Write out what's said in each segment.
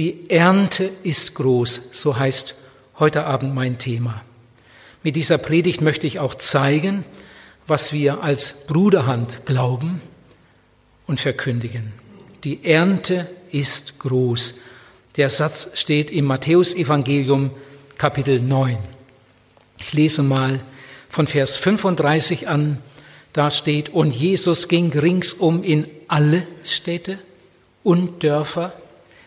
Die Ernte ist groß, so heißt heute Abend mein Thema. Mit dieser Predigt möchte ich auch zeigen, was wir als Bruderhand glauben und verkündigen. Die Ernte ist groß. Der Satz steht im Matthäusevangelium Kapitel 9. Ich lese mal von Vers 35 an. Da steht, und Jesus ging ringsum in alle Städte und Dörfer,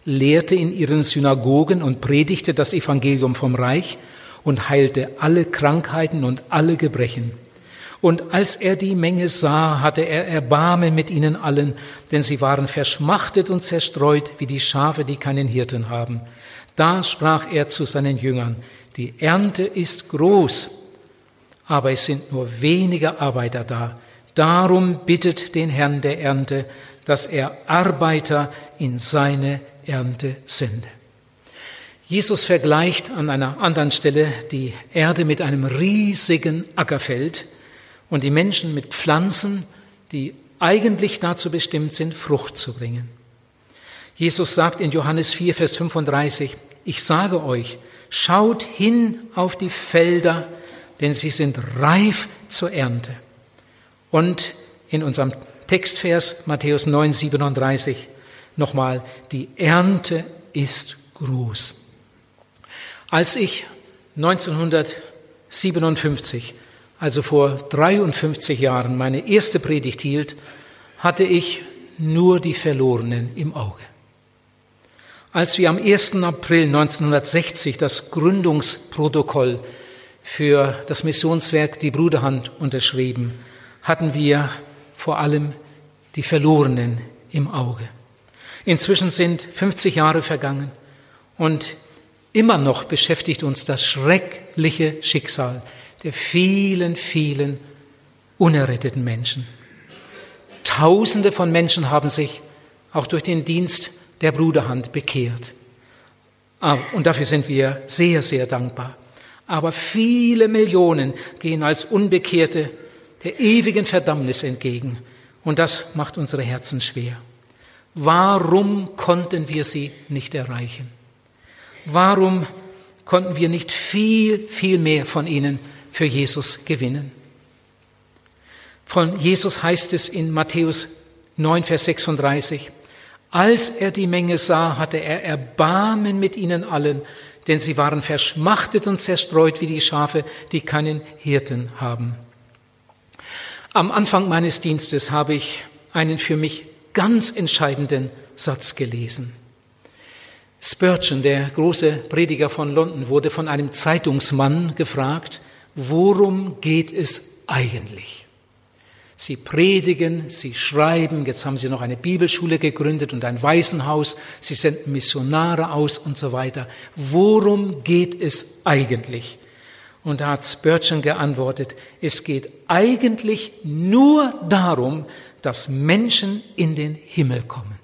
lehrte in ihren Synagogen und predigte das Evangelium vom Reich und heilte alle Krankheiten und alle Gebrechen. Und als er die Menge sah, hatte er Erbarmen mit ihnen allen, denn sie waren verschmachtet und zerstreut wie die Schafe, die keinen Hirten haben. Da sprach er zu seinen Jüngern, die Ernte ist groß, aber es sind nur wenige Arbeiter da. Darum bittet den Herrn der Ernte, dass er Arbeiter in seine Ernte sende. Jesus vergleicht an einer anderen Stelle die Erde mit einem riesigen Ackerfeld und die Menschen mit Pflanzen, die eigentlich dazu bestimmt sind, Frucht zu bringen. Jesus sagt in Johannes 4, Vers 35, ich sage euch, schaut hin auf die Felder, denn sie sind reif zur Ernte. Und in unserem Textvers Matthäus 9, 37 nochmal, die Ernte ist groß. Als ich 1957, also vor 53 Jahren, meine erste Predigt hielt, hatte ich nur die Verlorenen im Auge. Als wir am 1. April 1960 das Gründungsprotokoll für das Missionswerk Die Bruderhand unterschrieben, hatten wir vor allem die Verlorenen im Auge. Inzwischen sind 50 Jahre vergangen und immer noch beschäftigt uns das schreckliche Schicksal der vielen, vielen unerretteten Menschen. Tausende von Menschen haben sich auch durch den Dienst der Bruderhand bekehrt. Ah, und dafür sind wir sehr, sehr dankbar. Aber viele Millionen gehen als Unbekehrte der ewigen Verdammnis entgegen. Und das macht unsere Herzen schwer. Warum konnten wir sie nicht erreichen? Warum konnten wir nicht viel, viel mehr von ihnen für Jesus gewinnen? Von Jesus heißt es in Matthäus 9, Vers 36, als er die Menge sah, hatte er Erbarmen mit ihnen allen, denn sie waren verschmachtet und zerstreut wie die Schafe, die keinen Hirten haben. Am Anfang meines Dienstes habe ich einen für mich ganz entscheidenden Satz gelesen. Spurgeon, der große Prediger von London, wurde von einem Zeitungsmann gefragt, worum geht es eigentlich? Sie predigen, sie schreiben, jetzt haben sie noch eine Bibelschule gegründet und ein Waisenhaus, sie senden Missionare aus und so weiter. Worum geht es eigentlich? Und da hat Spurgeon geantwortet, es geht eigentlich nur darum, dass Menschen in den Himmel kommen.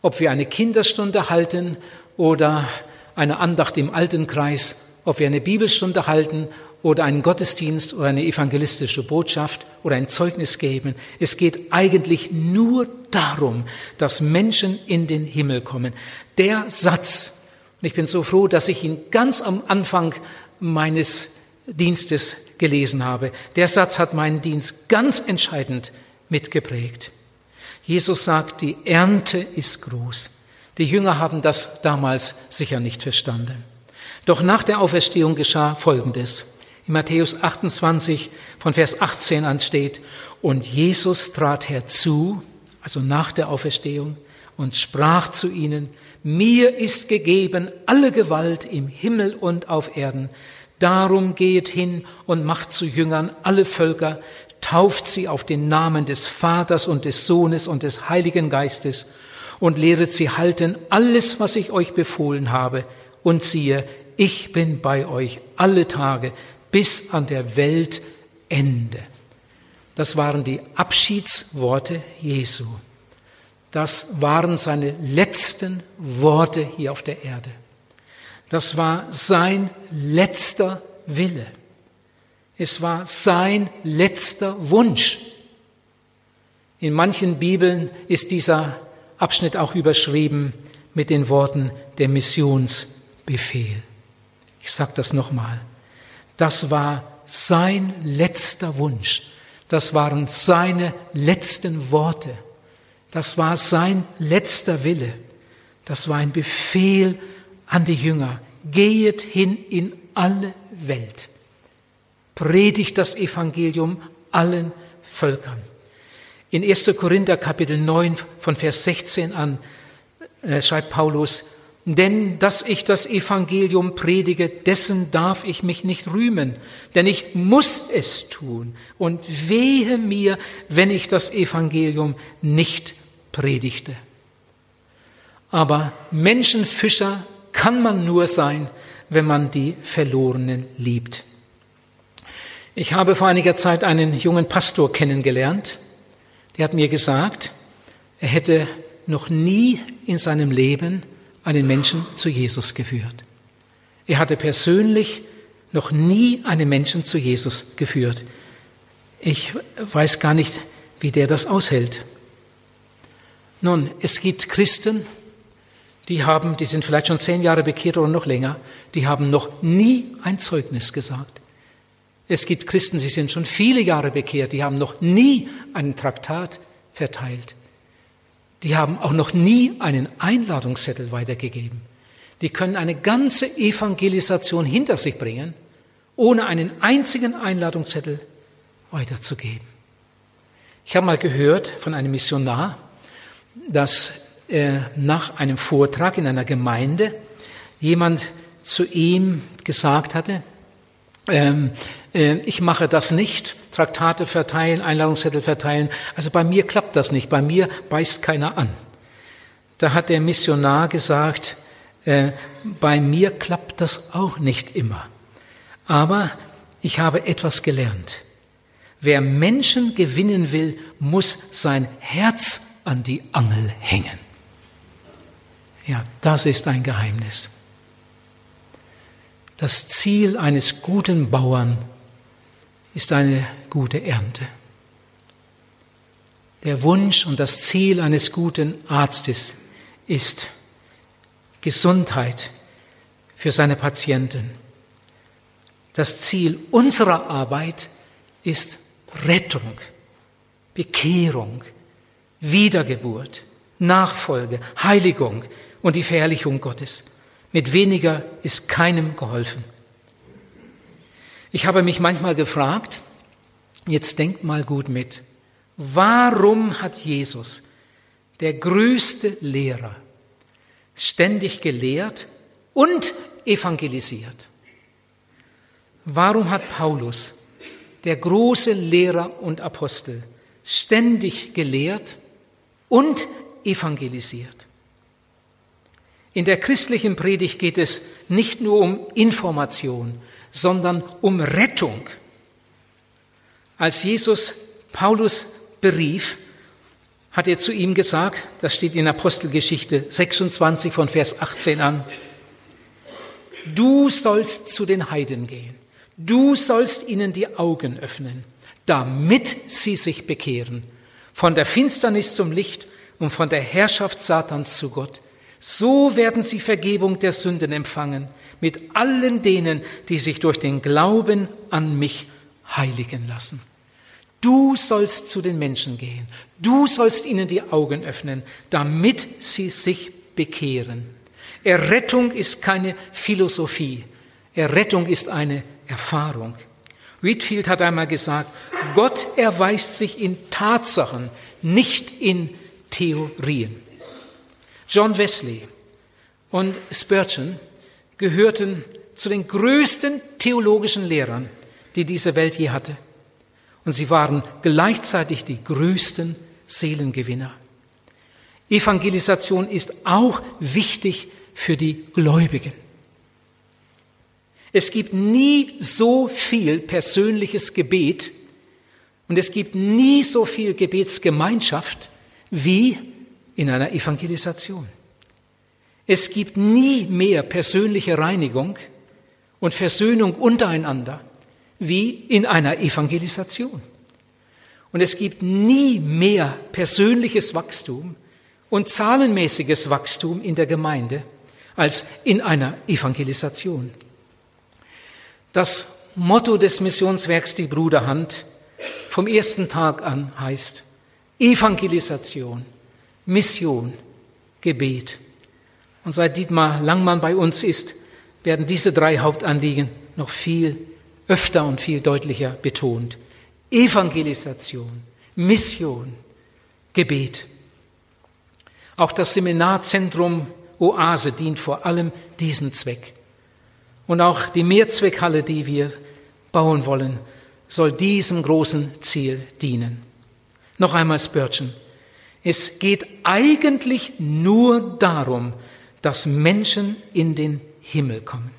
Ob wir eine Kinderstunde halten oder eine Andacht im Altenkreis, ob wir eine Bibelstunde halten oder einen Gottesdienst oder eine evangelistische Botschaft oder ein Zeugnis geben. Es geht eigentlich nur darum, dass Menschen in den Himmel kommen. Der Satz, und ich bin so froh, dass ich ihn ganz am Anfang meines Dienstes gelesen habe, der Satz hat meinen Dienst ganz entscheidend mitgeprägt. Jesus sagt, die Ernte ist groß. Die Jünger haben das damals sicher nicht verstanden. Doch nach der Auferstehung geschah Folgendes. In Matthäus 28 von Vers 18 an steht, und Jesus trat herzu, also nach der Auferstehung, und sprach zu ihnen, mir ist gegeben alle Gewalt im Himmel und auf Erden. Darum geht hin und macht zu Jüngern alle Völker, tauft sie auf den Namen des Vaters und des Sohnes und des Heiligen Geistes und lehret sie halten alles, was ich euch befohlen habe. Und siehe, ich bin bei euch alle Tage bis an der Weltende. Das waren die Abschiedsworte Jesu. Das waren seine letzten Worte hier auf der Erde. Das war sein letzter Wille. Es war sein letzter Wunsch. In manchen Bibeln ist dieser Abschnitt auch überschrieben mit den Worten der Missionsbefehl. Ich sage das nochmal. Das war sein letzter Wunsch. Das waren seine letzten Worte. Das war sein letzter Wille. Das war ein Befehl an die Jünger. Gehet hin in alle Welt. Predigt das Evangelium allen Völkern. In 1. Korinther Kapitel 9 von Vers 16 an äh, schreibt Paulus, denn dass ich das Evangelium predige, dessen darf ich mich nicht rühmen, denn ich muss es tun. Und wehe mir, wenn ich das Evangelium nicht predigte. Aber Menschenfischer kann man nur sein, wenn man die Verlorenen liebt. Ich habe vor einiger Zeit einen jungen Pastor kennengelernt, der hat mir gesagt, er hätte noch nie in seinem Leben einen Menschen zu Jesus geführt. Er hatte persönlich noch nie einen Menschen zu Jesus geführt. Ich weiß gar nicht, wie der das aushält. Nun, es gibt Christen, die haben, die sind vielleicht schon zehn Jahre bekehrt oder noch länger, die haben noch nie ein Zeugnis gesagt. Es gibt Christen, sie sind schon viele Jahre bekehrt, die haben noch nie einen Traktat verteilt. Die haben auch noch nie einen Einladungszettel weitergegeben. Die können eine ganze Evangelisation hinter sich bringen, ohne einen einzigen Einladungszettel weiterzugeben. Ich habe mal gehört von einem Missionar, dass äh, nach einem Vortrag in einer Gemeinde jemand zu ihm gesagt hatte, ähm, äh, ich mache das nicht, Traktate verteilen, Einladungszettel verteilen. Also bei mir klappt das nicht, bei mir beißt keiner an. Da hat der Missionar gesagt, äh, bei mir klappt das auch nicht immer. Aber ich habe etwas gelernt. Wer Menschen gewinnen will, muss sein Herz an die Angel hängen. Ja, das ist ein Geheimnis. Das Ziel eines guten Bauern ist eine gute Ernte. Der Wunsch und das Ziel eines guten Arztes ist Gesundheit für seine Patienten. Das Ziel unserer Arbeit ist Rettung, Bekehrung, Wiedergeburt, Nachfolge, Heiligung und die Verherrlichung Gottes. Mit weniger ist keinem geholfen. Ich habe mich manchmal gefragt, jetzt denkt mal gut mit, warum hat Jesus, der größte Lehrer, ständig gelehrt und evangelisiert? Warum hat Paulus, der große Lehrer und Apostel, ständig gelehrt und evangelisiert? In der christlichen Predigt geht es nicht nur um Information, sondern um Rettung. Als Jesus Paulus berief, hat er zu ihm gesagt, das steht in Apostelgeschichte 26 von Vers 18 an, du sollst zu den Heiden gehen, du sollst ihnen die Augen öffnen, damit sie sich bekehren, von der Finsternis zum Licht und von der Herrschaft Satans zu Gott, so werden sie Vergebung der Sünden empfangen mit allen denen, die sich durch den Glauben an mich heiligen lassen. Du sollst zu den Menschen gehen. Du sollst ihnen die Augen öffnen, damit sie sich bekehren. Errettung ist keine Philosophie. Errettung ist eine Erfahrung. Whitfield hat einmal gesagt, Gott erweist sich in Tatsachen, nicht in Theorien. John Wesley und Spurgeon gehörten zu den größten theologischen Lehrern, die diese Welt je hatte. Und sie waren gleichzeitig die größten Seelengewinner. Evangelisation ist auch wichtig für die Gläubigen. Es gibt nie so viel persönliches Gebet und es gibt nie so viel Gebetsgemeinschaft wie in einer Evangelisation. Es gibt nie mehr persönliche Reinigung und Versöhnung untereinander wie in einer Evangelisation. Und es gibt nie mehr persönliches Wachstum und zahlenmäßiges Wachstum in der Gemeinde als in einer Evangelisation. Das Motto des Missionswerks Die Bruderhand vom ersten Tag an heißt Evangelisation, Mission, Gebet. Und seit Dietmar Langmann bei uns ist, werden diese drei Hauptanliegen noch viel öfter und viel deutlicher betont. Evangelisation, Mission, Gebet. Auch das Seminarzentrum Oase dient vor allem diesem Zweck. Und auch die Mehrzweckhalle, die wir bauen wollen, soll diesem großen Ziel dienen. Noch einmal Spurgeon. Es geht eigentlich nur darum, dass Menschen in den Himmel kommen.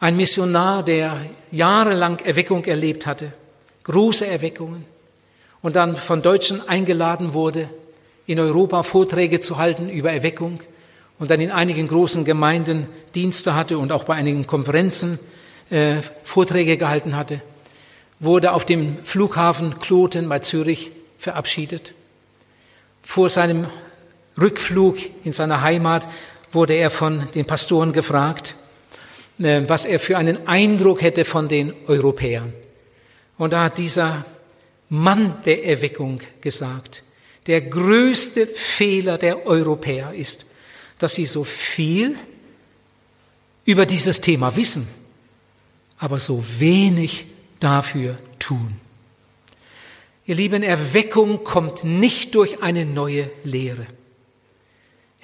Ein Missionar, der jahrelang Erweckung erlebt hatte, große Erweckungen, und dann von Deutschen eingeladen wurde, in Europa Vorträge zu halten über Erweckung und dann in einigen großen Gemeinden Dienste hatte und auch bei einigen Konferenzen äh, Vorträge gehalten hatte, wurde auf dem Flughafen Kloten bei Zürich verabschiedet. Vor seinem Rückflug in seine Heimat wurde er von den Pastoren gefragt, äh, was er für einen Eindruck hätte von den Europäern. Und da hat dieser Mann der Erweckung gesagt, der größte Fehler der Europäer ist, dass sie so viel über dieses Thema wissen, aber so wenig dafür tun. Ihr Lieben, Erweckung kommt nicht durch eine neue Lehre.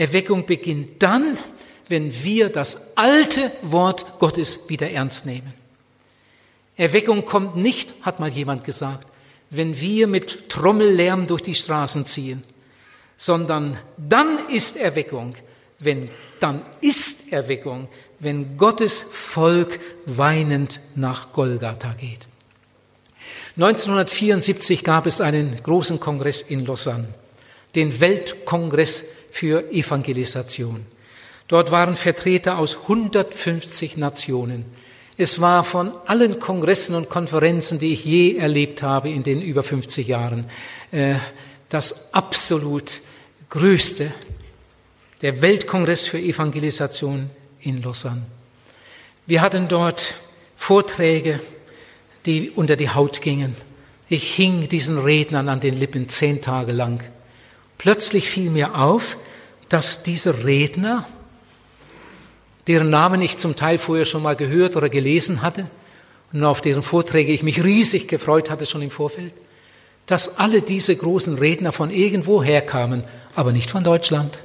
Erweckung beginnt dann, wenn wir das alte Wort Gottes wieder ernst nehmen. Erweckung kommt nicht, hat mal jemand gesagt, wenn wir mit Trommellärm durch die Straßen ziehen, sondern dann ist Erweckung, wenn dann ist Erweckung, wenn Gottes Volk weinend nach Golgatha geht. 1974 gab es einen großen Kongress in Lausanne, den Weltkongress für Evangelisation. Dort waren Vertreter aus 150 Nationen. Es war von allen Kongressen und Konferenzen, die ich je erlebt habe in den über 50 Jahren, äh, das absolut größte, der Weltkongress für Evangelisation in Lausanne. Wir hatten dort Vorträge, die unter die Haut gingen. Ich hing diesen Rednern an den Lippen zehn Tage lang. Plötzlich fiel mir auf, dass diese Redner deren Namen ich zum Teil vorher schon mal gehört oder gelesen hatte und auf deren Vorträge ich mich riesig gefreut hatte schon im Vorfeld, dass alle diese großen Redner von irgendwo herkamen, aber nicht von Deutschland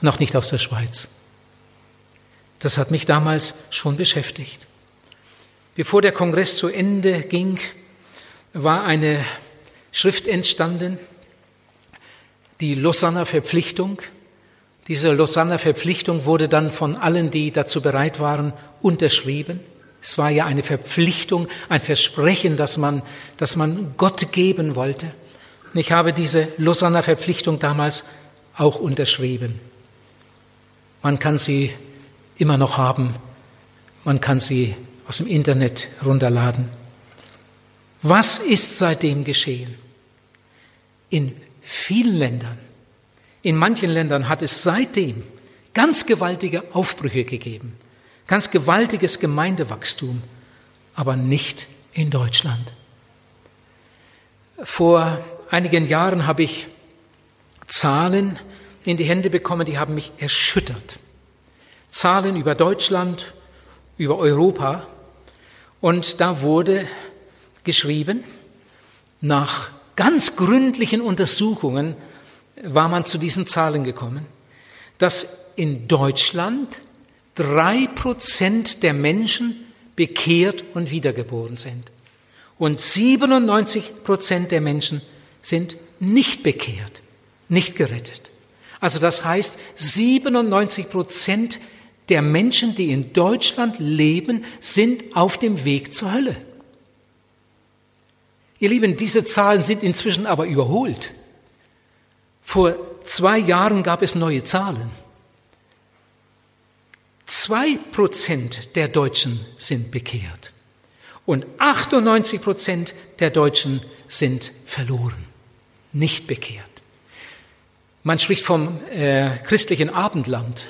und auch nicht aus der Schweiz. Das hat mich damals schon beschäftigt. Bevor der Kongress zu Ende ging, war eine Schrift entstanden, die Lausanner Verpflichtung, diese Lausanner Verpflichtung wurde dann von allen, die dazu bereit waren, unterschrieben. Es war ja eine Verpflichtung, ein Versprechen, das man, das man Gott geben wollte. Und ich habe diese Lausanner Verpflichtung damals auch unterschrieben. Man kann sie immer noch haben. Man kann sie aus dem Internet runterladen. Was ist seitdem geschehen? In vielen Ländern in manchen Ländern hat es seitdem ganz gewaltige Aufbrüche gegeben, ganz gewaltiges Gemeindewachstum, aber nicht in Deutschland. Vor einigen Jahren habe ich Zahlen in die Hände bekommen, die haben mich erschüttert. Zahlen über Deutschland, über Europa. Und da wurde geschrieben, nach ganz gründlichen Untersuchungen war man zu diesen Zahlen gekommen, dass in Deutschland drei Prozent der Menschen bekehrt und wiedergeboren sind. Und 97 Prozent der Menschen sind nicht bekehrt, nicht gerettet. Also das heißt, 97 Prozent der Menschen, die in Deutschland leben, sind auf dem Weg zur Hölle. Ihr Lieben, diese Zahlen sind inzwischen aber überholt. Vor zwei Jahren gab es neue Zahlen. Zwei Prozent der Deutschen sind bekehrt und 98 Prozent der Deutschen sind verloren, nicht bekehrt. Man spricht vom äh, christlichen Abendland.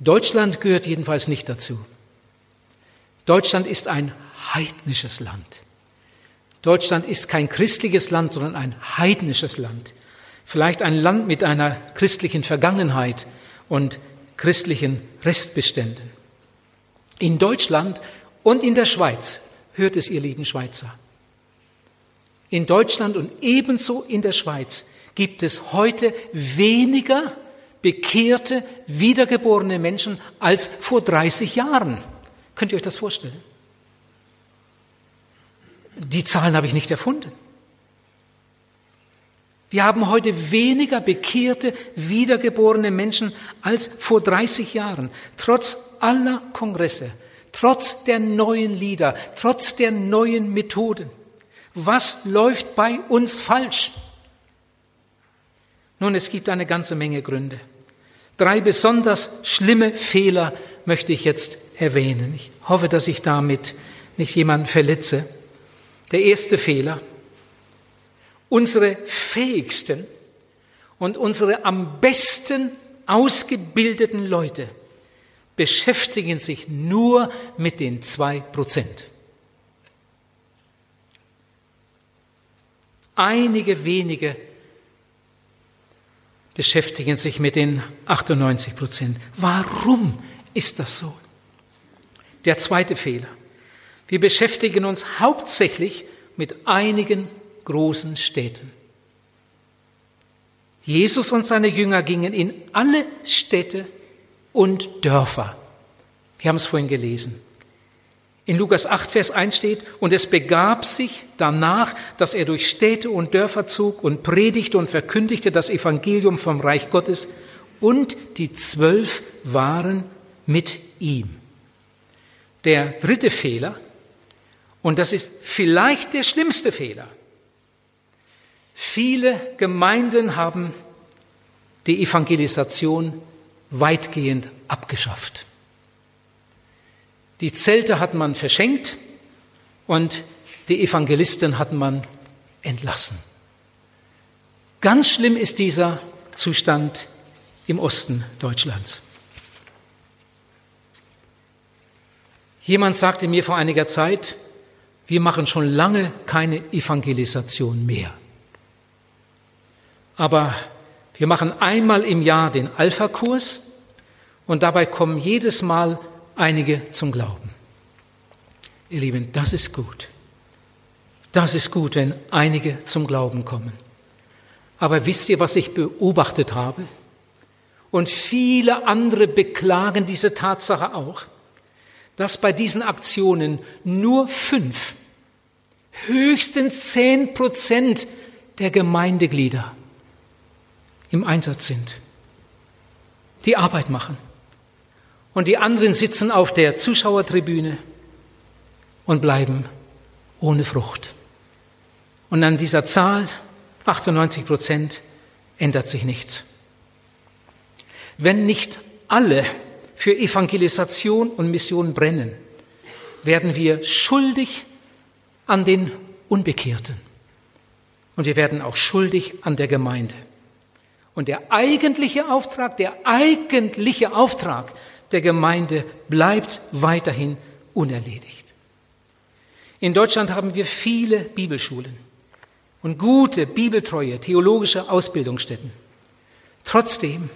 Deutschland gehört jedenfalls nicht dazu. Deutschland ist ein heidnisches Land. Deutschland ist kein christliches Land, sondern ein heidnisches Land. Vielleicht ein Land mit einer christlichen Vergangenheit und christlichen Restbeständen. In Deutschland und in der Schweiz hört es, ihr lieben Schweizer. In Deutschland und ebenso in der Schweiz gibt es heute weniger bekehrte, wiedergeborene Menschen als vor 30 Jahren. Könnt ihr euch das vorstellen? Die Zahlen habe ich nicht erfunden. Wir haben heute weniger bekehrte, wiedergeborene Menschen als vor 30 Jahren, trotz aller Kongresse, trotz der neuen Lieder, trotz der neuen Methoden. Was läuft bei uns falsch? Nun, es gibt eine ganze Menge Gründe. Drei besonders schlimme Fehler möchte ich jetzt erwähnen. Ich hoffe, dass ich damit nicht jemanden verletze. Der erste Fehler. Unsere fähigsten und unsere am besten ausgebildeten Leute beschäftigen sich nur mit den zwei Prozent. Einige wenige beschäftigen sich mit den 98 Prozent. Warum ist das so? Der zweite Fehler. Wir beschäftigen uns hauptsächlich mit einigen großen Städten. Jesus und seine Jünger gingen in alle Städte und Dörfer. Wir haben es vorhin gelesen. In Lukas 8, Vers 1 steht, und es begab sich danach, dass er durch Städte und Dörfer zog und predigte und verkündigte das Evangelium vom Reich Gottes, und die Zwölf waren mit ihm. Der dritte Fehler, und das ist vielleicht der schlimmste Fehler, viele Gemeinden haben die Evangelisation weitgehend abgeschafft. Die Zelte hat man verschenkt und die Evangelisten hat man entlassen. Ganz schlimm ist dieser Zustand im Osten Deutschlands. Jemand sagte mir vor einiger Zeit, wir machen schon lange keine Evangelisation mehr. Aber wir machen einmal im Jahr den Alpha-Kurs und dabei kommen jedes Mal einige zum Glauben. Ihr Lieben, das ist gut. Das ist gut, wenn einige zum Glauben kommen. Aber wisst ihr, was ich beobachtet habe? Und viele andere beklagen diese Tatsache auch, dass bei diesen Aktionen nur fünf, höchstens zehn Prozent der Gemeindeglieder im Einsatz sind, die Arbeit machen und die anderen sitzen auf der Zuschauertribüne und bleiben ohne Frucht. Und an dieser Zahl, 98 Prozent, ändert sich nichts. Wenn nicht alle für Evangelisation und Mission brennen, werden wir schuldig an den Unbekehrten. Und wir werden auch schuldig an der Gemeinde. Und der eigentliche Auftrag, der eigentliche Auftrag der Gemeinde bleibt weiterhin unerledigt. In Deutschland haben wir viele Bibelschulen und gute, bibeltreue, theologische Ausbildungsstätten. Trotzdem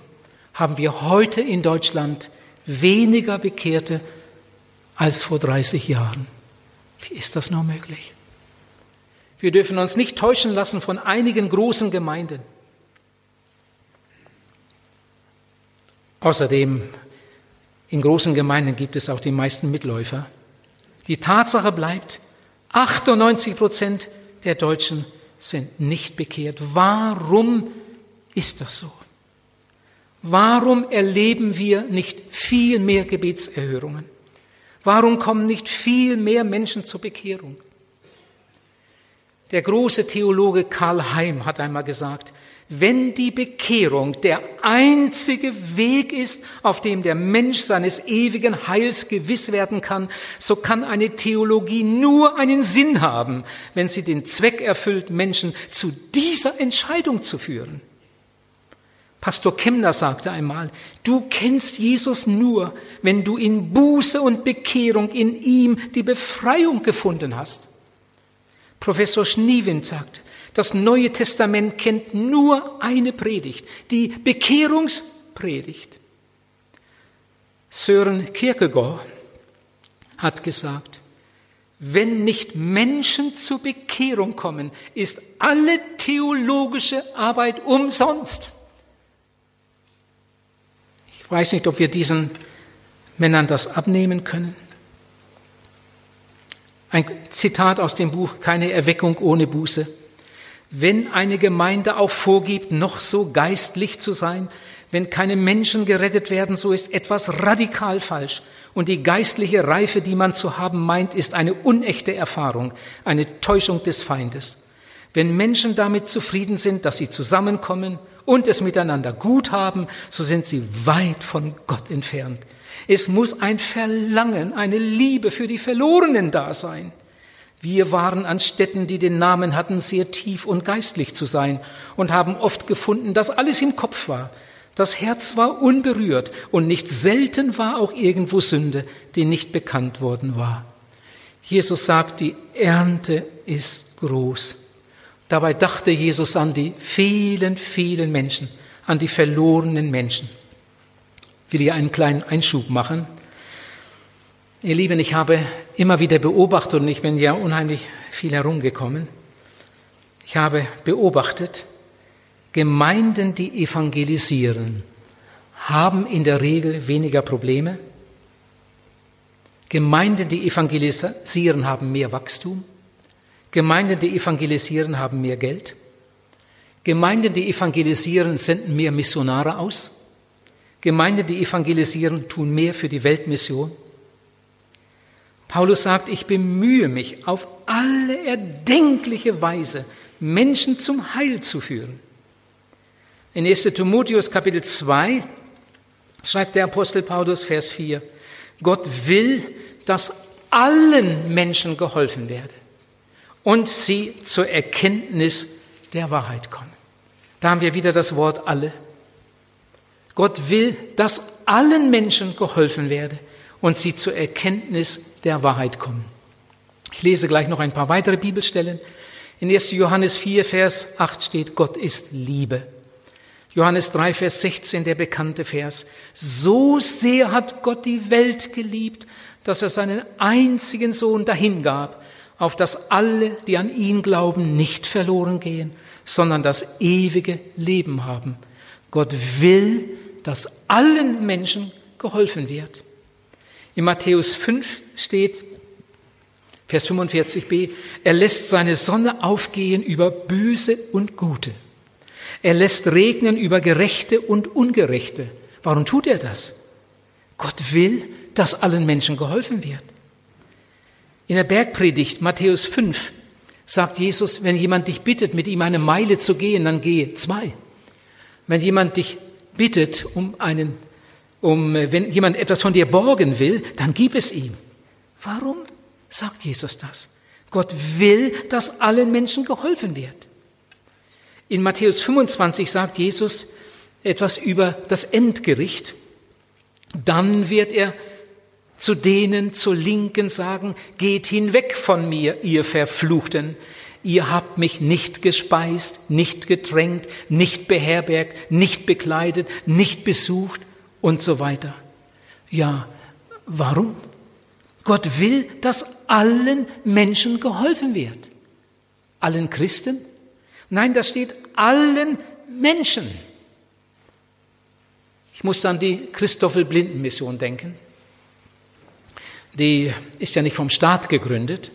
haben wir heute in Deutschland weniger Bekehrte als vor 30 Jahren. Wie ist das nur möglich? Wir dürfen uns nicht täuschen lassen von einigen großen Gemeinden. Außerdem in großen Gemeinden gibt es auch die meisten Mitläufer. Die Tatsache bleibt, 98 Prozent der Deutschen sind nicht bekehrt. Warum ist das so? Warum erleben wir nicht viel mehr Gebetserhörungen? Warum kommen nicht viel mehr Menschen zur Bekehrung? Der große Theologe Karl Heim hat einmal gesagt, wenn die Bekehrung der einzige Weg ist, auf dem der Mensch seines ewigen Heils gewiss werden kann, so kann eine Theologie nur einen Sinn haben, wenn sie den Zweck erfüllt, Menschen zu dieser Entscheidung zu führen. Pastor Kemner sagte einmal, du kennst Jesus nur, wenn du in Buße und Bekehrung in ihm die Befreiung gefunden hast. Professor Schniewind sagt, das Neue Testament kennt nur eine Predigt, die Bekehrungspredigt. Sören Kierkegaard hat gesagt, wenn nicht Menschen zur Bekehrung kommen, ist alle theologische Arbeit umsonst weiß nicht, ob wir diesen Männern das abnehmen können. Ein Zitat aus dem Buch Keine Erweckung ohne Buße. Wenn eine Gemeinde auch vorgibt, noch so geistlich zu sein, wenn keine Menschen gerettet werden, so ist etwas radikal falsch. Und die geistliche Reife, die man zu haben meint, ist eine unechte Erfahrung, eine Täuschung des Feindes. Wenn Menschen damit zufrieden sind, dass sie zusammenkommen und es miteinander gut haben, so sind sie weit von Gott entfernt. Es muss ein Verlangen, eine Liebe für die Verlorenen da sein. Wir waren an Städten, die den Namen hatten, sehr tief und geistlich zu sein und haben oft gefunden, dass alles im Kopf war. Das Herz war unberührt und nicht selten war auch irgendwo Sünde, die nicht bekannt worden war. Jesus sagt, die Ernte ist groß. Dabei dachte Jesus an die vielen, vielen Menschen, an die verlorenen Menschen. Ich will hier einen kleinen Einschub machen. Ihr Lieben, ich habe immer wieder beobachtet und ich bin ja unheimlich viel herumgekommen. Ich habe beobachtet, Gemeinden, die evangelisieren, haben in der Regel weniger Probleme. Gemeinden, die evangelisieren, haben mehr Wachstum. Gemeinden, die evangelisieren, haben mehr Geld. Gemeinden, die evangelisieren, senden mehr Missionare aus. Gemeinden, die evangelisieren, tun mehr für die Weltmission. Paulus sagt, ich bemühe mich auf alle erdenkliche Weise, Menschen zum Heil zu führen. In 1. Timotheus Kapitel 2 schreibt der Apostel Paulus Vers 4, Gott will, dass allen Menschen geholfen werde und sie zur Erkenntnis der Wahrheit kommen. Da haben wir wieder das Wort alle. Gott will, dass allen Menschen geholfen werde und sie zur Erkenntnis der Wahrheit kommen. Ich lese gleich noch ein paar weitere Bibelstellen. In 1. Johannes 4, Vers 8 steht, Gott ist Liebe. Johannes 3, Vers 16, der bekannte Vers. So sehr hat Gott die Welt geliebt, dass er seinen einzigen Sohn dahingab, auf dass alle, die an ihn glauben, nicht verloren gehen, sondern das ewige Leben haben. Gott will, dass allen Menschen geholfen wird. In Matthäus 5 steht, Vers 45b, er lässt seine Sonne aufgehen über Böse und Gute. Er lässt regnen über Gerechte und Ungerechte. Warum tut er das? Gott will, dass allen Menschen geholfen wird. In der Bergpredigt Matthäus 5 sagt Jesus, wenn jemand dich bittet, mit ihm eine Meile zu gehen, dann gehe zwei. Wenn jemand dich bittet, um einen, um, wenn jemand etwas von dir borgen will, dann gib es ihm. Warum sagt Jesus das? Gott will, dass allen Menschen geholfen wird. In Matthäus 25 sagt Jesus etwas über das Endgericht. Dann wird er zu denen zur Linken sagen, geht hinweg von mir, ihr Verfluchten. Ihr habt mich nicht gespeist, nicht getränkt, nicht beherbergt, nicht bekleidet, nicht besucht und so weiter. Ja, warum? Gott will, dass allen Menschen geholfen wird. Allen Christen? Nein, da steht allen Menschen. Ich muss an die Christoffel Blinden Mission denken die ist ja nicht vom Staat gegründet.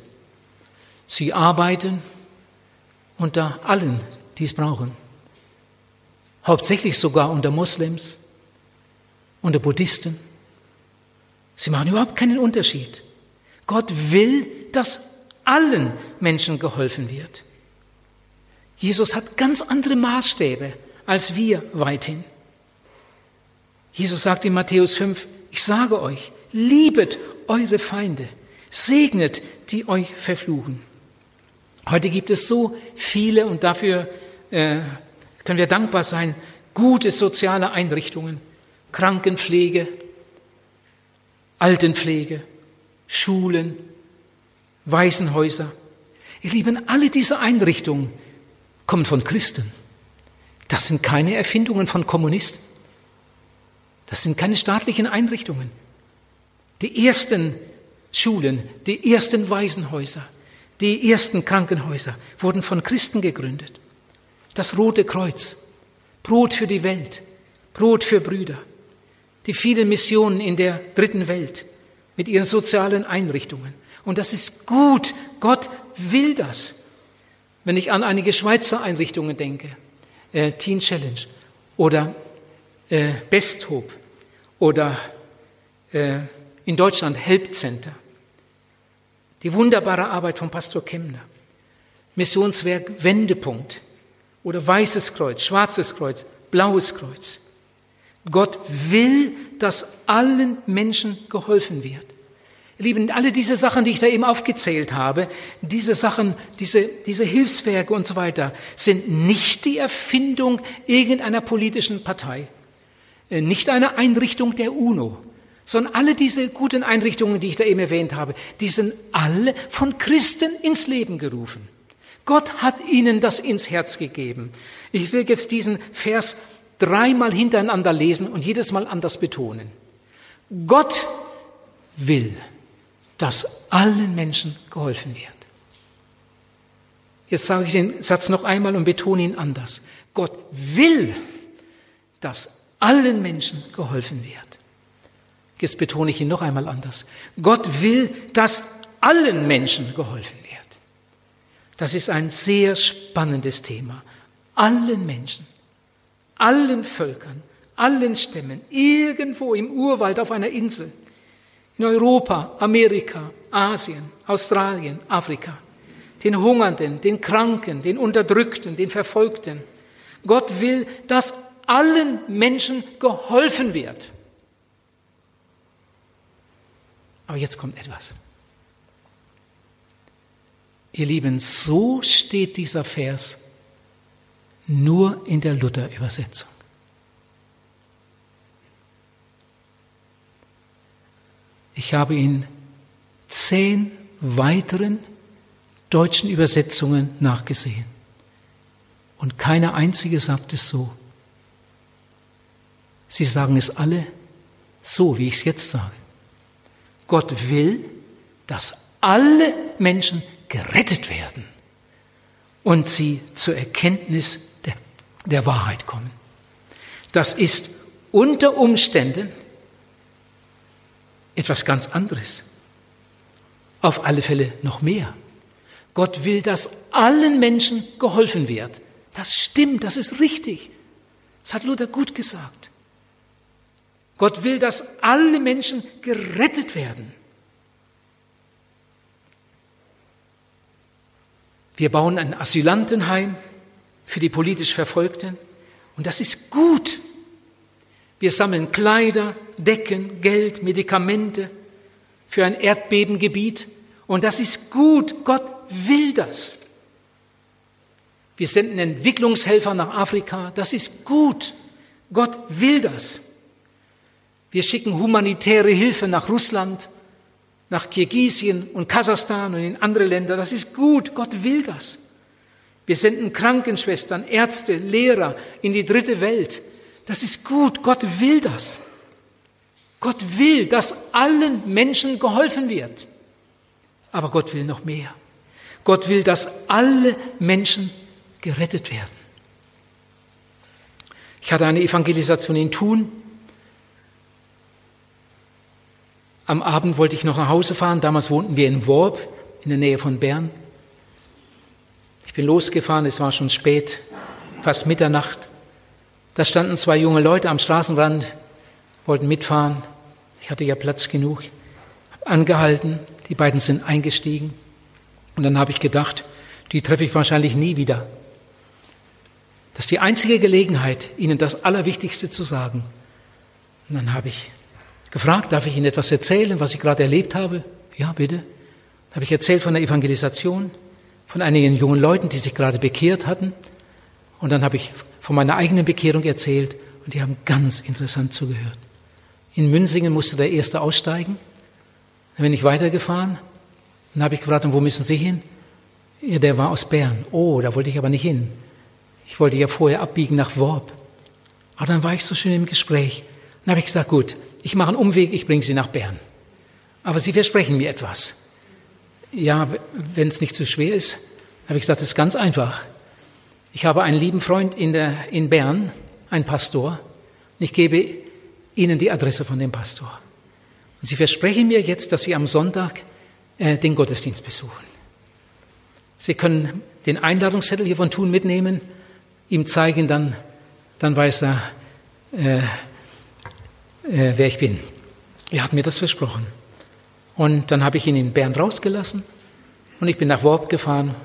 Sie arbeiten unter allen, die es brauchen. Hauptsächlich sogar unter Moslems, unter Buddhisten. Sie machen überhaupt keinen Unterschied. Gott will, dass allen Menschen geholfen wird. Jesus hat ganz andere Maßstäbe als wir weithin. Jesus sagt in Matthäus 5, ich sage euch, liebet eure Feinde, segnet, die euch verfluchen. Heute gibt es so viele und dafür äh, können wir dankbar sein, gute soziale Einrichtungen, Krankenpflege, Altenpflege, Schulen, Waisenhäuser. Ihr Lieben, alle diese Einrichtungen kommen von Christen. Das sind keine Erfindungen von Kommunisten. Das sind keine staatlichen Einrichtungen. Die ersten Schulen, die ersten Waisenhäuser, die ersten Krankenhäuser wurden von Christen gegründet. Das Rote Kreuz, Brot für die Welt, Brot für Brüder, die vielen Missionen in der dritten Welt mit ihren sozialen Einrichtungen. Und das ist gut. Gott will das. Wenn ich an einige Schweizer Einrichtungen denke, äh, Teen Challenge oder äh, Best Hope oder äh, in Deutschland Help Center, die wunderbare Arbeit von Pastor Kemner, Missionswerk Wendepunkt. Oder Weißes Kreuz, Schwarzes Kreuz, Blaues Kreuz. Gott will, dass allen Menschen geholfen wird. Lieben, alle diese Sachen, die ich da eben aufgezählt habe, diese Sachen, diese, diese Hilfswerke und so weiter, sind nicht die Erfindung irgendeiner politischen Partei, äh, nicht eine Einrichtung der UNO, sondern alle diese guten Einrichtungen, die ich da eben erwähnt habe, die sind alle von Christen ins Leben gerufen. Gott hat ihnen das ins Herz gegeben. Ich will jetzt diesen Vers dreimal hintereinander lesen und jedes Mal anders betonen. Gott will, dass allen Menschen geholfen wird. Jetzt sage ich den Satz noch einmal und betone ihn anders. Gott will, dass allen Menschen geholfen wird. Jetzt betone ich ihn noch einmal anders. Gott will, dass allen Menschen geholfen wird. Das ist ein sehr spannendes Thema. Allen Menschen allen Völkern, allen Stämmen, irgendwo im Urwald auf einer Insel, in Europa, Amerika, Asien, Australien, Afrika, den Hungernden, den Kranken, den Unterdrückten, den Verfolgten. Gott will, dass allen Menschen geholfen wird. Aber jetzt kommt etwas. Ihr Lieben, so steht dieser Vers nur in der Luther-Übersetzung. Ich habe in zehn weiteren deutschen Übersetzungen nachgesehen. Und keine einzige sagt es so. Sie sagen es alle so, wie ich es jetzt sage. Gott will, dass alle Menschen gerettet werden und sie zur Erkenntnis der Wahrheit kommen. Das ist unter Umständen etwas ganz anderes. Auf alle Fälle noch mehr. Gott will, dass allen Menschen geholfen wird. Das stimmt, das ist richtig. Das hat Luther gut gesagt. Gott will, dass alle Menschen gerettet werden. Wir bauen ein Asylantenheim für die politisch Verfolgten. Und das ist gut. Wir sammeln Kleider, Decken, Geld, Medikamente für ein Erdbebengebiet. Und das ist gut. Gott will das. Wir senden Entwicklungshelfer nach Afrika. Das ist gut. Gott will das. Wir schicken humanitäre Hilfe nach Russland, nach Kirgisien und Kasachstan und in andere Länder. Das ist gut. Gott will das. Wir senden Krankenschwestern, Ärzte, Lehrer in die dritte Welt. Das ist gut. Gott will das. Gott will, dass allen Menschen geholfen wird. Aber Gott will noch mehr. Gott will, dass alle Menschen gerettet werden. Ich hatte eine Evangelisation in Thun. Am Abend wollte ich noch nach Hause fahren. Damals wohnten wir in Worb, in der Nähe von Bern bin losgefahren, es war schon spät, fast Mitternacht. Da standen zwei junge Leute am Straßenrand, wollten mitfahren. Ich hatte ja Platz genug. Hab angehalten, die beiden sind eingestiegen. Und dann habe ich gedacht, die treffe ich wahrscheinlich nie wieder. Das ist die einzige Gelegenheit, ihnen das Allerwichtigste zu sagen. Und dann habe ich gefragt, darf ich Ihnen etwas erzählen, was ich gerade erlebt habe? Ja, bitte. Habe ich erzählt von der Evangelisation von einigen jungen Leuten, die sich gerade bekehrt hatten. Und dann habe ich von meiner eigenen Bekehrung erzählt und die haben ganz interessant zugehört. In Münsingen musste der Erste aussteigen. Dann bin ich weitergefahren. Dann habe ich gefragt, und wo müssen Sie hin? Ja, der war aus Bern. Oh, da wollte ich aber nicht hin. Ich wollte ja vorher abbiegen nach Worb. Aber dann war ich so schön im Gespräch. Dann habe ich gesagt, gut, ich mache einen Umweg, ich bringe Sie nach Bern. Aber Sie versprechen mir etwas. Ja, wenn es nicht zu schwer ist, habe ich gesagt, das ist ganz einfach. Ich habe einen lieben Freund in, der, in Bern, einen Pastor, und ich gebe Ihnen die Adresse von dem Pastor. Und Sie versprechen mir jetzt, dass Sie am Sonntag äh, den Gottesdienst besuchen. Sie können den Einladungszettel hier von Thun mitnehmen, ihm zeigen, dann, dann weiß er, äh, äh, wer ich bin. Er hat mir das versprochen. Und dann habe ich ihn in Bern rausgelassen und ich bin nach Worb gefahren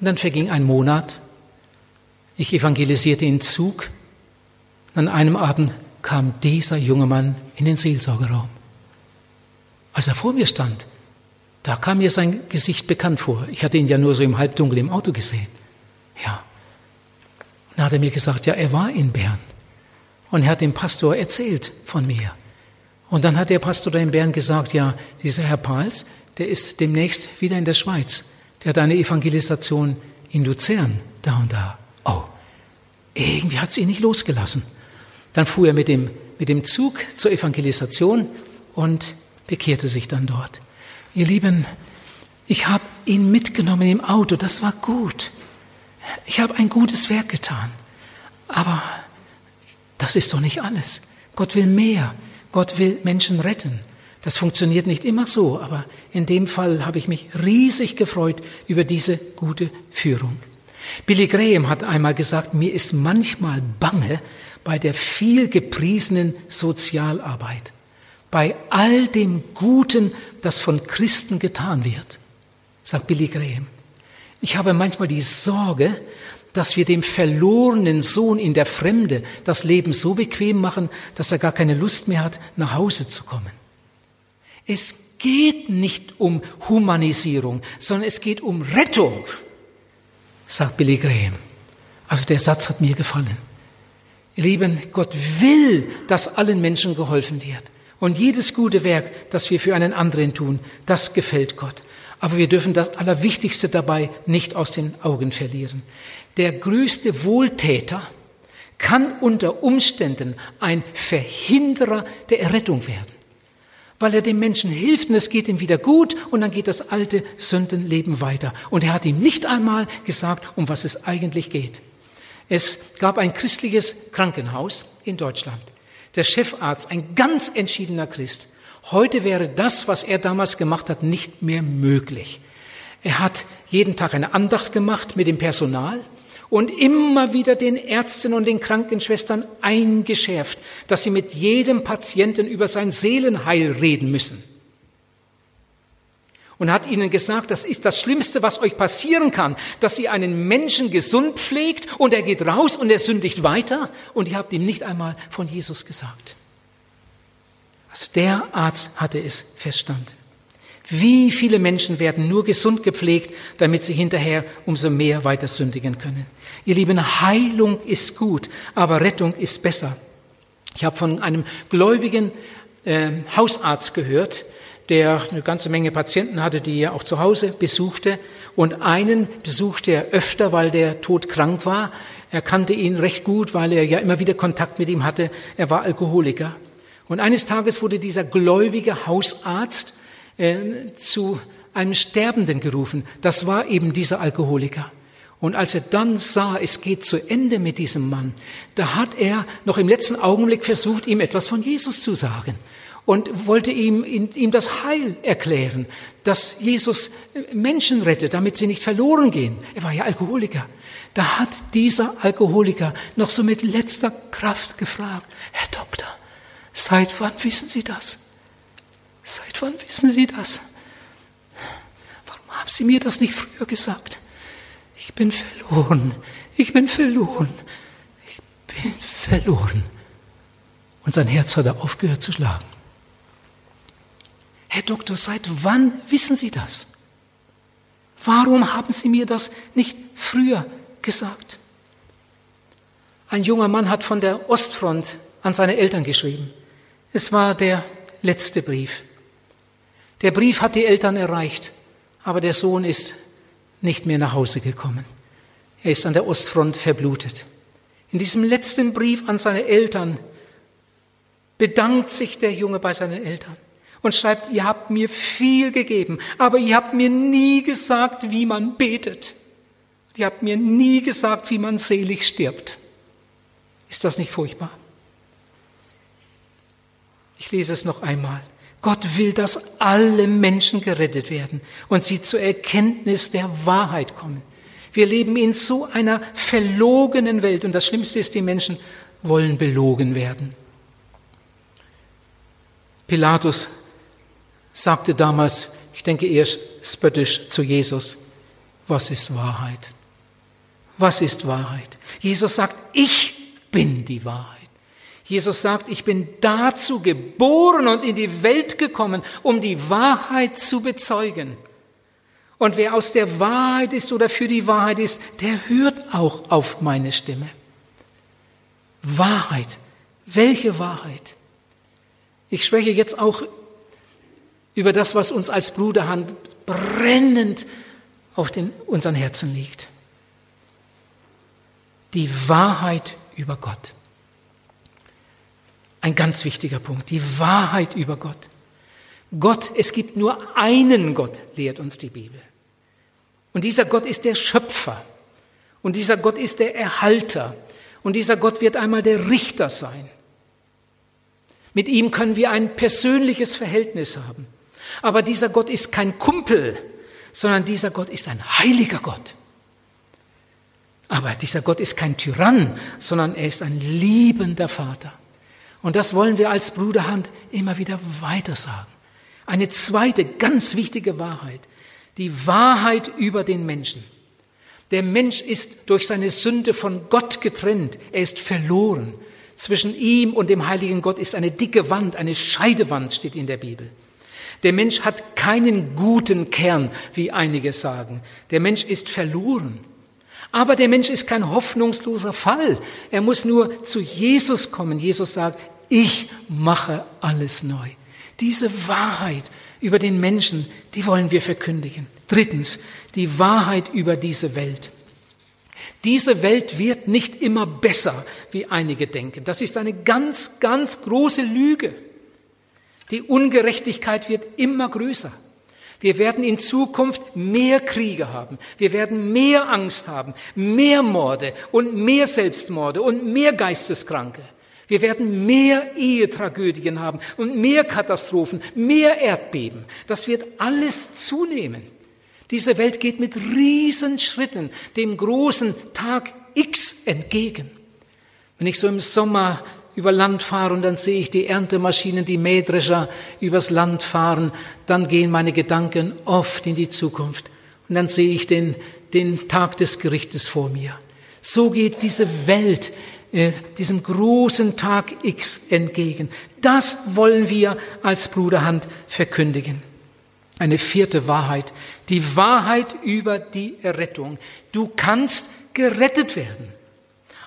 und dann verging ein Monat. Ich evangelisierte in Zug. An einem Abend kam dieser junge Mann in den Seelsorgerraum. Als er vor mir stand, da kam mir sein Gesicht bekannt vor. Ich hatte ihn ja nur so im Halbdunkel im Auto gesehen. Ja. Und dann hat er mir gesagt, ja, er war in Bern. Und er hat dem Pastor erzählt von mir. Und dann hat der Pastor da in Bern gesagt, ja, dieser Herr Pals, der ist demnächst wieder in der Schweiz. Der hat eine Evangelisation in Luzern, da und da. Oh, irgendwie hat es ihn nicht losgelassen. Dann fuhr er mit dem, mit dem Zug zur Evangelisation und bekehrte sich dann dort. Ihr Lieben, ich habe ihn mitgenommen im Auto, das war gut. Ich habe ein gutes Werk getan. Aber das ist doch nicht alles. Gott will mehr. Gott will Menschen retten. Das funktioniert nicht immer so, aber in dem Fall habe ich mich riesig gefreut über diese gute Führung. Billy Graham hat einmal gesagt, mir ist manchmal bange bei der viel gepriesenen Sozialarbeit, bei all dem Guten, das von Christen getan wird, sagt Billy Graham. Ich habe manchmal die Sorge, dass wir dem verlorenen Sohn in der Fremde das Leben so bequem machen, dass er gar keine Lust mehr hat, nach Hause zu kommen. Es geht nicht um Humanisierung, sondern es geht um Rettung, sagt Billy Graham. Also der Satz hat mir gefallen. Ihr Lieben, Gott will, dass allen Menschen geholfen wird. Und jedes gute Werk, das wir für einen anderen tun, das gefällt Gott. Aber wir dürfen das Allerwichtigste dabei nicht aus den Augen verlieren. Der größte Wohltäter kann unter Umständen ein Verhinderer der Errettung werden, weil er dem Menschen hilft und es geht ihm wieder gut und dann geht das alte Sündenleben weiter. Und er hat ihm nicht einmal gesagt, um was es eigentlich geht. Es gab ein christliches Krankenhaus in Deutschland. Der Chefarzt, ein ganz entschiedener Christ. Heute wäre das, was er damals gemacht hat, nicht mehr möglich. Er hat jeden Tag eine Andacht gemacht mit dem Personal und immer wieder den Ärzten und den Krankenschwestern eingeschärft, dass sie mit jedem Patienten über sein Seelenheil reden müssen. Und hat ihnen gesagt, das ist das Schlimmste, was euch passieren kann, dass ihr einen Menschen gesund pflegt und er geht raus und er sündigt weiter und ihr habt ihm nicht einmal von Jesus gesagt. Also der Arzt hatte es verstanden. Wie viele Menschen werden nur gesund gepflegt, damit sie hinterher umso mehr weiter sündigen können. Ihr Lieben, Heilung ist gut, aber Rettung ist besser. Ich habe von einem gläubigen äh, Hausarzt gehört, der eine ganze Menge Patienten hatte, die er auch zu Hause besuchte. Und einen besuchte er öfter, weil der todkrank war. Er kannte ihn recht gut, weil er ja immer wieder Kontakt mit ihm hatte. Er war Alkoholiker. Und eines Tages wurde dieser gläubige Hausarzt äh, zu einem Sterbenden gerufen. Das war eben dieser Alkoholiker. Und als er dann sah, es geht zu Ende mit diesem Mann, da hat er noch im letzten Augenblick versucht, ihm etwas von Jesus zu sagen und wollte ihm, ihm das Heil erklären, dass Jesus Menschen rettet, damit sie nicht verloren gehen. Er war ja Alkoholiker. Da hat dieser Alkoholiker noch so mit letzter Kraft gefragt, Herr Doktor, Seit wann wissen Sie das? Seit wann wissen Sie das? Warum haben Sie mir das nicht früher gesagt? Ich bin verloren. Ich bin verloren. Ich bin verloren. Und sein Herz hat er aufgehört zu schlagen. Herr Doktor, seit wann wissen Sie das? Warum haben Sie mir das nicht früher gesagt? Ein junger Mann hat von der Ostfront an seine Eltern geschrieben. Es war der letzte Brief. Der Brief hat die Eltern erreicht, aber der Sohn ist nicht mehr nach Hause gekommen. Er ist an der Ostfront verblutet. In diesem letzten Brief an seine Eltern bedankt sich der Junge bei seinen Eltern und schreibt, ihr habt mir viel gegeben, aber ihr habt mir nie gesagt, wie man betet. Ihr habt mir nie gesagt, wie man selig stirbt. Ist das nicht furchtbar? Ich lese es noch einmal. Gott will, dass alle Menschen gerettet werden und sie zur Erkenntnis der Wahrheit kommen. Wir leben in so einer verlogenen Welt und das Schlimmste ist, die Menschen wollen belogen werden. Pilatus sagte damals, ich denke eher spöttisch zu Jesus, was ist Wahrheit? Was ist Wahrheit? Jesus sagt, ich bin die Wahrheit. Jesus sagt, ich bin dazu geboren und in die Welt gekommen, um die Wahrheit zu bezeugen. Und wer aus der Wahrheit ist oder für die Wahrheit ist, der hört auch auf meine Stimme. Wahrheit. Welche Wahrheit? Ich spreche jetzt auch über das, was uns als Bruderhand brennend auf den, unseren Herzen liegt. Die Wahrheit über Gott. Ein ganz wichtiger Punkt, die Wahrheit über Gott. Gott, es gibt nur einen Gott, lehrt uns die Bibel. Und dieser Gott ist der Schöpfer. Und dieser Gott ist der Erhalter. Und dieser Gott wird einmal der Richter sein. Mit ihm können wir ein persönliches Verhältnis haben. Aber dieser Gott ist kein Kumpel, sondern dieser Gott ist ein heiliger Gott. Aber dieser Gott ist kein Tyrann, sondern er ist ein liebender Vater. Und das wollen wir als Bruderhand immer wieder weiter sagen. Eine zweite ganz wichtige Wahrheit, die Wahrheit über den Menschen. Der Mensch ist durch seine Sünde von Gott getrennt, er ist verloren. Zwischen ihm und dem heiligen Gott ist eine dicke Wand, eine Scheidewand steht in der Bibel. Der Mensch hat keinen guten Kern, wie einige sagen. Der Mensch ist verloren. Aber der Mensch ist kein hoffnungsloser Fall. Er muss nur zu Jesus kommen. Jesus sagt, ich mache alles neu. Diese Wahrheit über den Menschen, die wollen wir verkündigen. Drittens, die Wahrheit über diese Welt. Diese Welt wird nicht immer besser, wie einige denken. Das ist eine ganz, ganz große Lüge. Die Ungerechtigkeit wird immer größer. Wir werden in Zukunft mehr Kriege haben. Wir werden mehr Angst haben, mehr Morde und mehr Selbstmorde und mehr Geisteskranke. Wir werden mehr Ehetragödien haben und mehr Katastrophen, mehr Erdbeben. Das wird alles zunehmen. Diese Welt geht mit Riesenschritten dem großen Tag X entgegen. Wenn ich so im Sommer über Land fahre und dann sehe ich die Erntemaschinen, die Mähdrescher übers Land fahren, dann gehen meine Gedanken oft in die Zukunft. Und dann sehe ich den, den Tag des Gerichtes vor mir. So geht diese Welt äh, diesem großen Tag X entgegen. Das wollen wir als Bruderhand verkündigen. Eine vierte Wahrheit, die Wahrheit über die Errettung. Du kannst gerettet werden,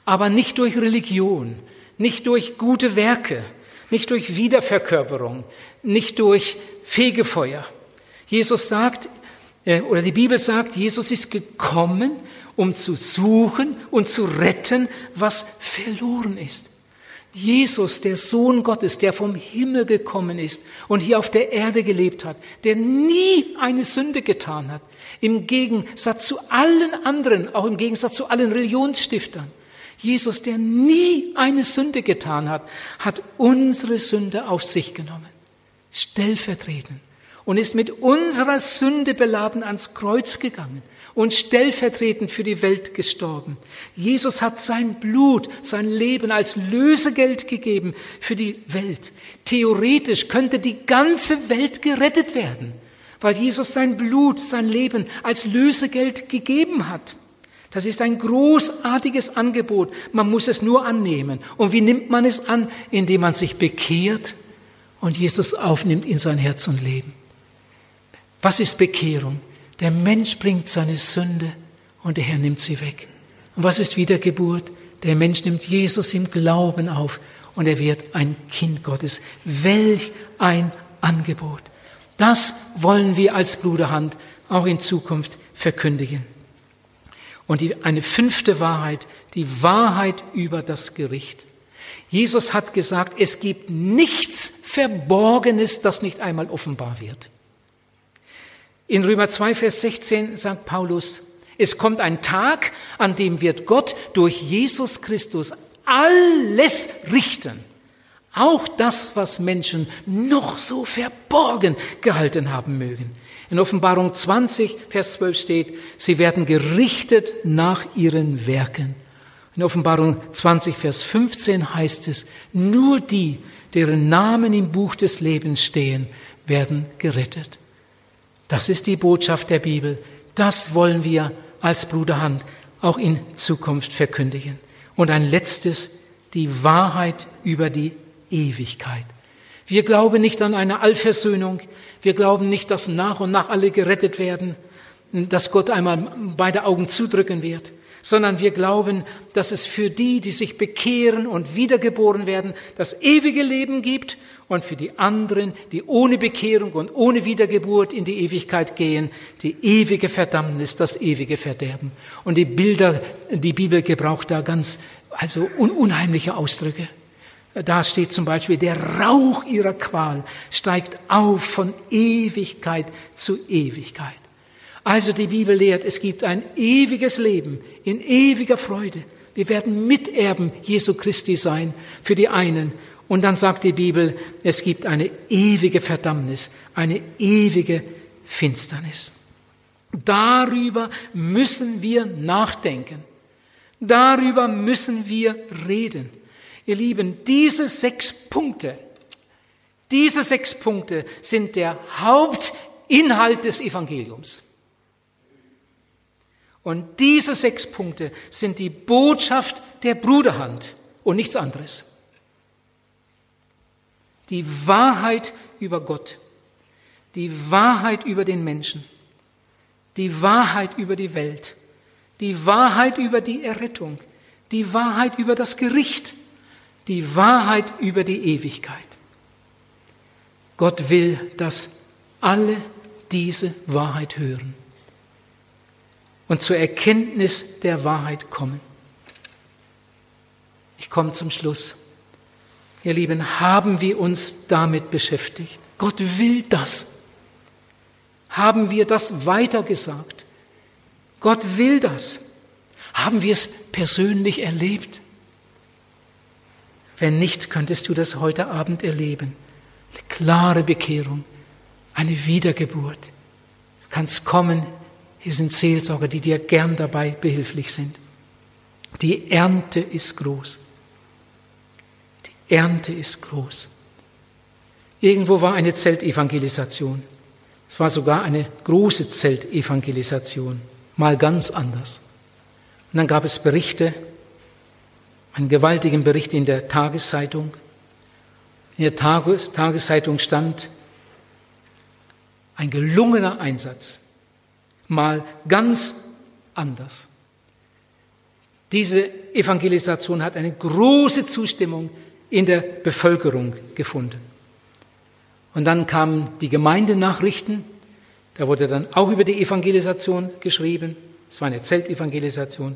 aber nicht durch Religion, nicht durch gute Werke, nicht durch Wiederverkörperung, nicht durch Fegefeuer. Jesus sagt, äh, oder die Bibel sagt, Jesus ist gekommen, um zu suchen und zu retten, was verloren ist. Jesus, der Sohn Gottes, der vom Himmel gekommen ist und hier auf der Erde gelebt hat, der nie eine Sünde getan hat, im Gegensatz zu allen anderen, auch im Gegensatz zu allen Religionsstiftern. Jesus, der nie eine Sünde getan hat, hat unsere Sünde auf sich genommen, stellvertretend, und ist mit unserer Sünde beladen ans Kreuz gegangen und stellvertretend für die Welt gestorben. Jesus hat sein Blut, sein Leben als Lösegeld gegeben für die Welt. Theoretisch könnte die ganze Welt gerettet werden, weil Jesus sein Blut, sein Leben als Lösegeld gegeben hat. Das ist ein großartiges Angebot. Man muss es nur annehmen. Und wie nimmt man es an? Indem man sich bekehrt und Jesus aufnimmt in sein Herz und Leben. Was ist Bekehrung? Der Mensch bringt seine Sünde und der Herr nimmt sie weg. Und was ist Wiedergeburt? Der Mensch nimmt Jesus im Glauben auf und er wird ein Kind Gottes. Welch ein Angebot. Das wollen wir als Bruderhand auch in Zukunft verkündigen. Und die, eine fünfte Wahrheit, die Wahrheit über das Gericht. Jesus hat gesagt, es gibt nichts Verborgenes, das nicht einmal offenbar wird. In Römer 2, Vers 16 sagt Paulus, es kommt ein Tag, an dem wird Gott durch Jesus Christus alles richten. Auch das, was Menschen noch so verborgen gehalten haben mögen. In Offenbarung 20, Vers 12 steht, sie werden gerichtet nach ihren Werken. In Offenbarung 20, Vers 15 heißt es, nur die, deren Namen im Buch des Lebens stehen, werden gerettet. Das ist die Botschaft der Bibel. Das wollen wir als Bruderhand auch in Zukunft verkündigen. Und ein letztes, die Wahrheit über die Ewigkeit. Wir glauben nicht an eine Allversöhnung. Wir glauben nicht, dass nach und nach alle gerettet werden, dass Gott einmal beide Augen zudrücken wird, sondern wir glauben, dass es für die, die sich bekehren und wiedergeboren werden, das ewige Leben gibt und für die anderen, die ohne Bekehrung und ohne Wiedergeburt in die Ewigkeit gehen, die ewige Verdammnis, das ewige Verderben. Und die Bilder, die Bibel gebraucht da ganz, also unheimliche Ausdrücke. Da steht zum Beispiel, der Rauch ihrer Qual steigt auf von Ewigkeit zu Ewigkeit. Also die Bibel lehrt, es gibt ein ewiges Leben in ewiger Freude. Wir werden Miterben Jesu Christi sein für die einen. Und dann sagt die Bibel, es gibt eine ewige Verdammnis, eine ewige Finsternis. Darüber müssen wir nachdenken. Darüber müssen wir reden. Ihr Lieben, diese sechs Punkte, diese sechs Punkte sind der Hauptinhalt des Evangeliums. Und diese sechs Punkte sind die Botschaft der Bruderhand und nichts anderes. Die Wahrheit über Gott, die Wahrheit über den Menschen, die Wahrheit über die Welt, die Wahrheit über die Errettung, die Wahrheit über das Gericht, die Wahrheit über die Ewigkeit. Gott will, dass alle diese Wahrheit hören und zur Erkenntnis der Wahrheit kommen. Ich komme zum Schluss. Ihr Lieben, haben wir uns damit beschäftigt? Gott will das. Haben wir das weitergesagt? Gott will das. Haben wir es persönlich erlebt? Wenn nicht, könntest du das heute Abend erleben. Eine klare Bekehrung, eine Wiedergeburt. Du kannst kommen, hier sind Seelsorger, die dir gern dabei behilflich sind. Die Ernte ist groß. Die Ernte ist groß. Irgendwo war eine Zeltevangelisation. Es war sogar eine große Zeltevangelisation, mal ganz anders. Und dann gab es Berichte, einen gewaltigen Bericht in der Tageszeitung. In der Tageszeitung stand ein gelungener Einsatz, mal ganz anders. Diese Evangelisation hat eine große Zustimmung in der Bevölkerung gefunden. Und dann kamen die Gemeindenachrichten, da wurde dann auch über die Evangelisation geschrieben. Es war eine Zeltevangelisation.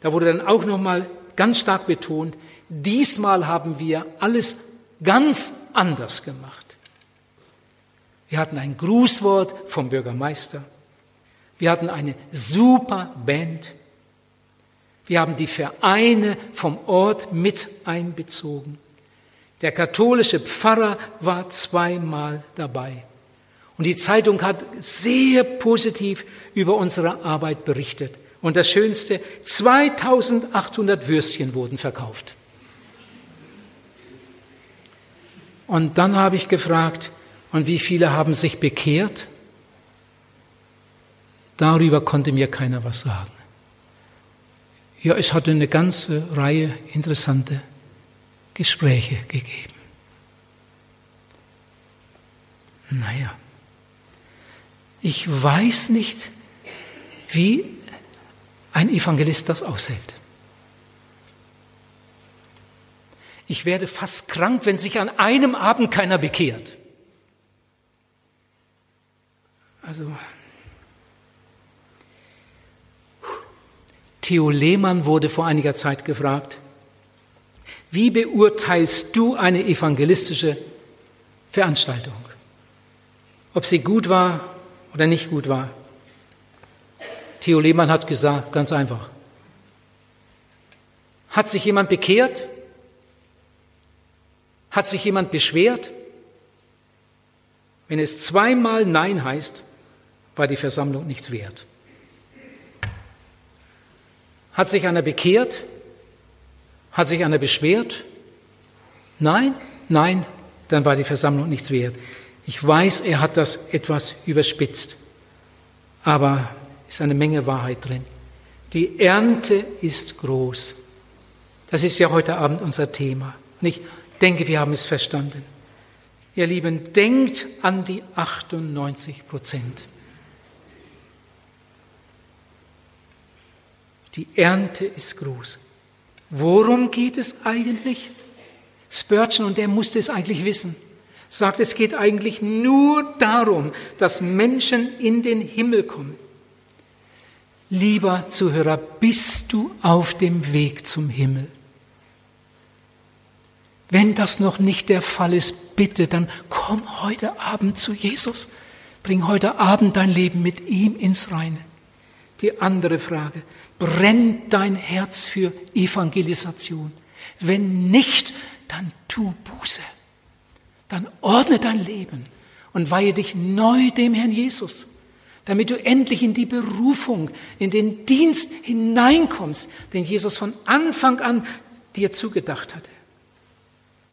Da wurde dann auch nochmal ganz stark betont, diesmal haben wir alles ganz anders gemacht. Wir hatten ein Grußwort vom Bürgermeister. Wir hatten eine super Band. Wir haben die Vereine vom Ort mit einbezogen. Der katholische Pfarrer war zweimal dabei. Und die Zeitung hat sehr positiv über unsere Arbeit berichtet. Und das Schönste, 2800 Würstchen wurden verkauft. Und dann habe ich gefragt, und wie viele haben sich bekehrt? Darüber konnte mir keiner was sagen. Ja, es hatte eine ganze Reihe interessante Gespräche gegeben. Naja, ich weiß nicht, wie ein Evangelist das aushält. Ich werde fast krank, wenn sich an einem Abend keiner bekehrt. Also, Theo Lehmann wurde vor einiger Zeit gefragt, wie beurteilst du eine evangelistische Veranstaltung? Ob sie gut war oder nicht gut war. Theo Lehmann hat gesagt, ganz einfach. Hat sich jemand bekehrt? Hat sich jemand beschwert? Wenn es zweimal Nein heißt, war die Versammlung nichts wert. Hat sich einer bekehrt? Hat sich einer beschwert? Nein, nein, dann war die Versammlung nichts wert. Ich weiß, er hat das etwas überspitzt, aber ist eine Menge Wahrheit drin. Die Ernte ist groß. Das ist ja heute Abend unser Thema. Und ich denke, wir haben es verstanden. Ihr Lieben, denkt an die 98 Prozent. Die Ernte ist groß. Worum geht es eigentlich? Spurgeon, und der musste es eigentlich wissen, sagt, es geht eigentlich nur darum, dass Menschen in den Himmel kommen. Lieber Zuhörer, bist du auf dem Weg zum Himmel? Wenn das noch nicht der Fall ist, bitte, dann komm heute Abend zu Jesus. Bring heute Abend dein Leben mit ihm ins Reine. Die andere Frage, brennt dein Herz für Evangelisation? Wenn nicht, dann tu Buße. Dann ordne dein Leben und weihe dich neu dem Herrn Jesus, damit du endlich in die Berufung, in den Dienst hineinkommst, den Jesus von Anfang an dir zugedacht hatte.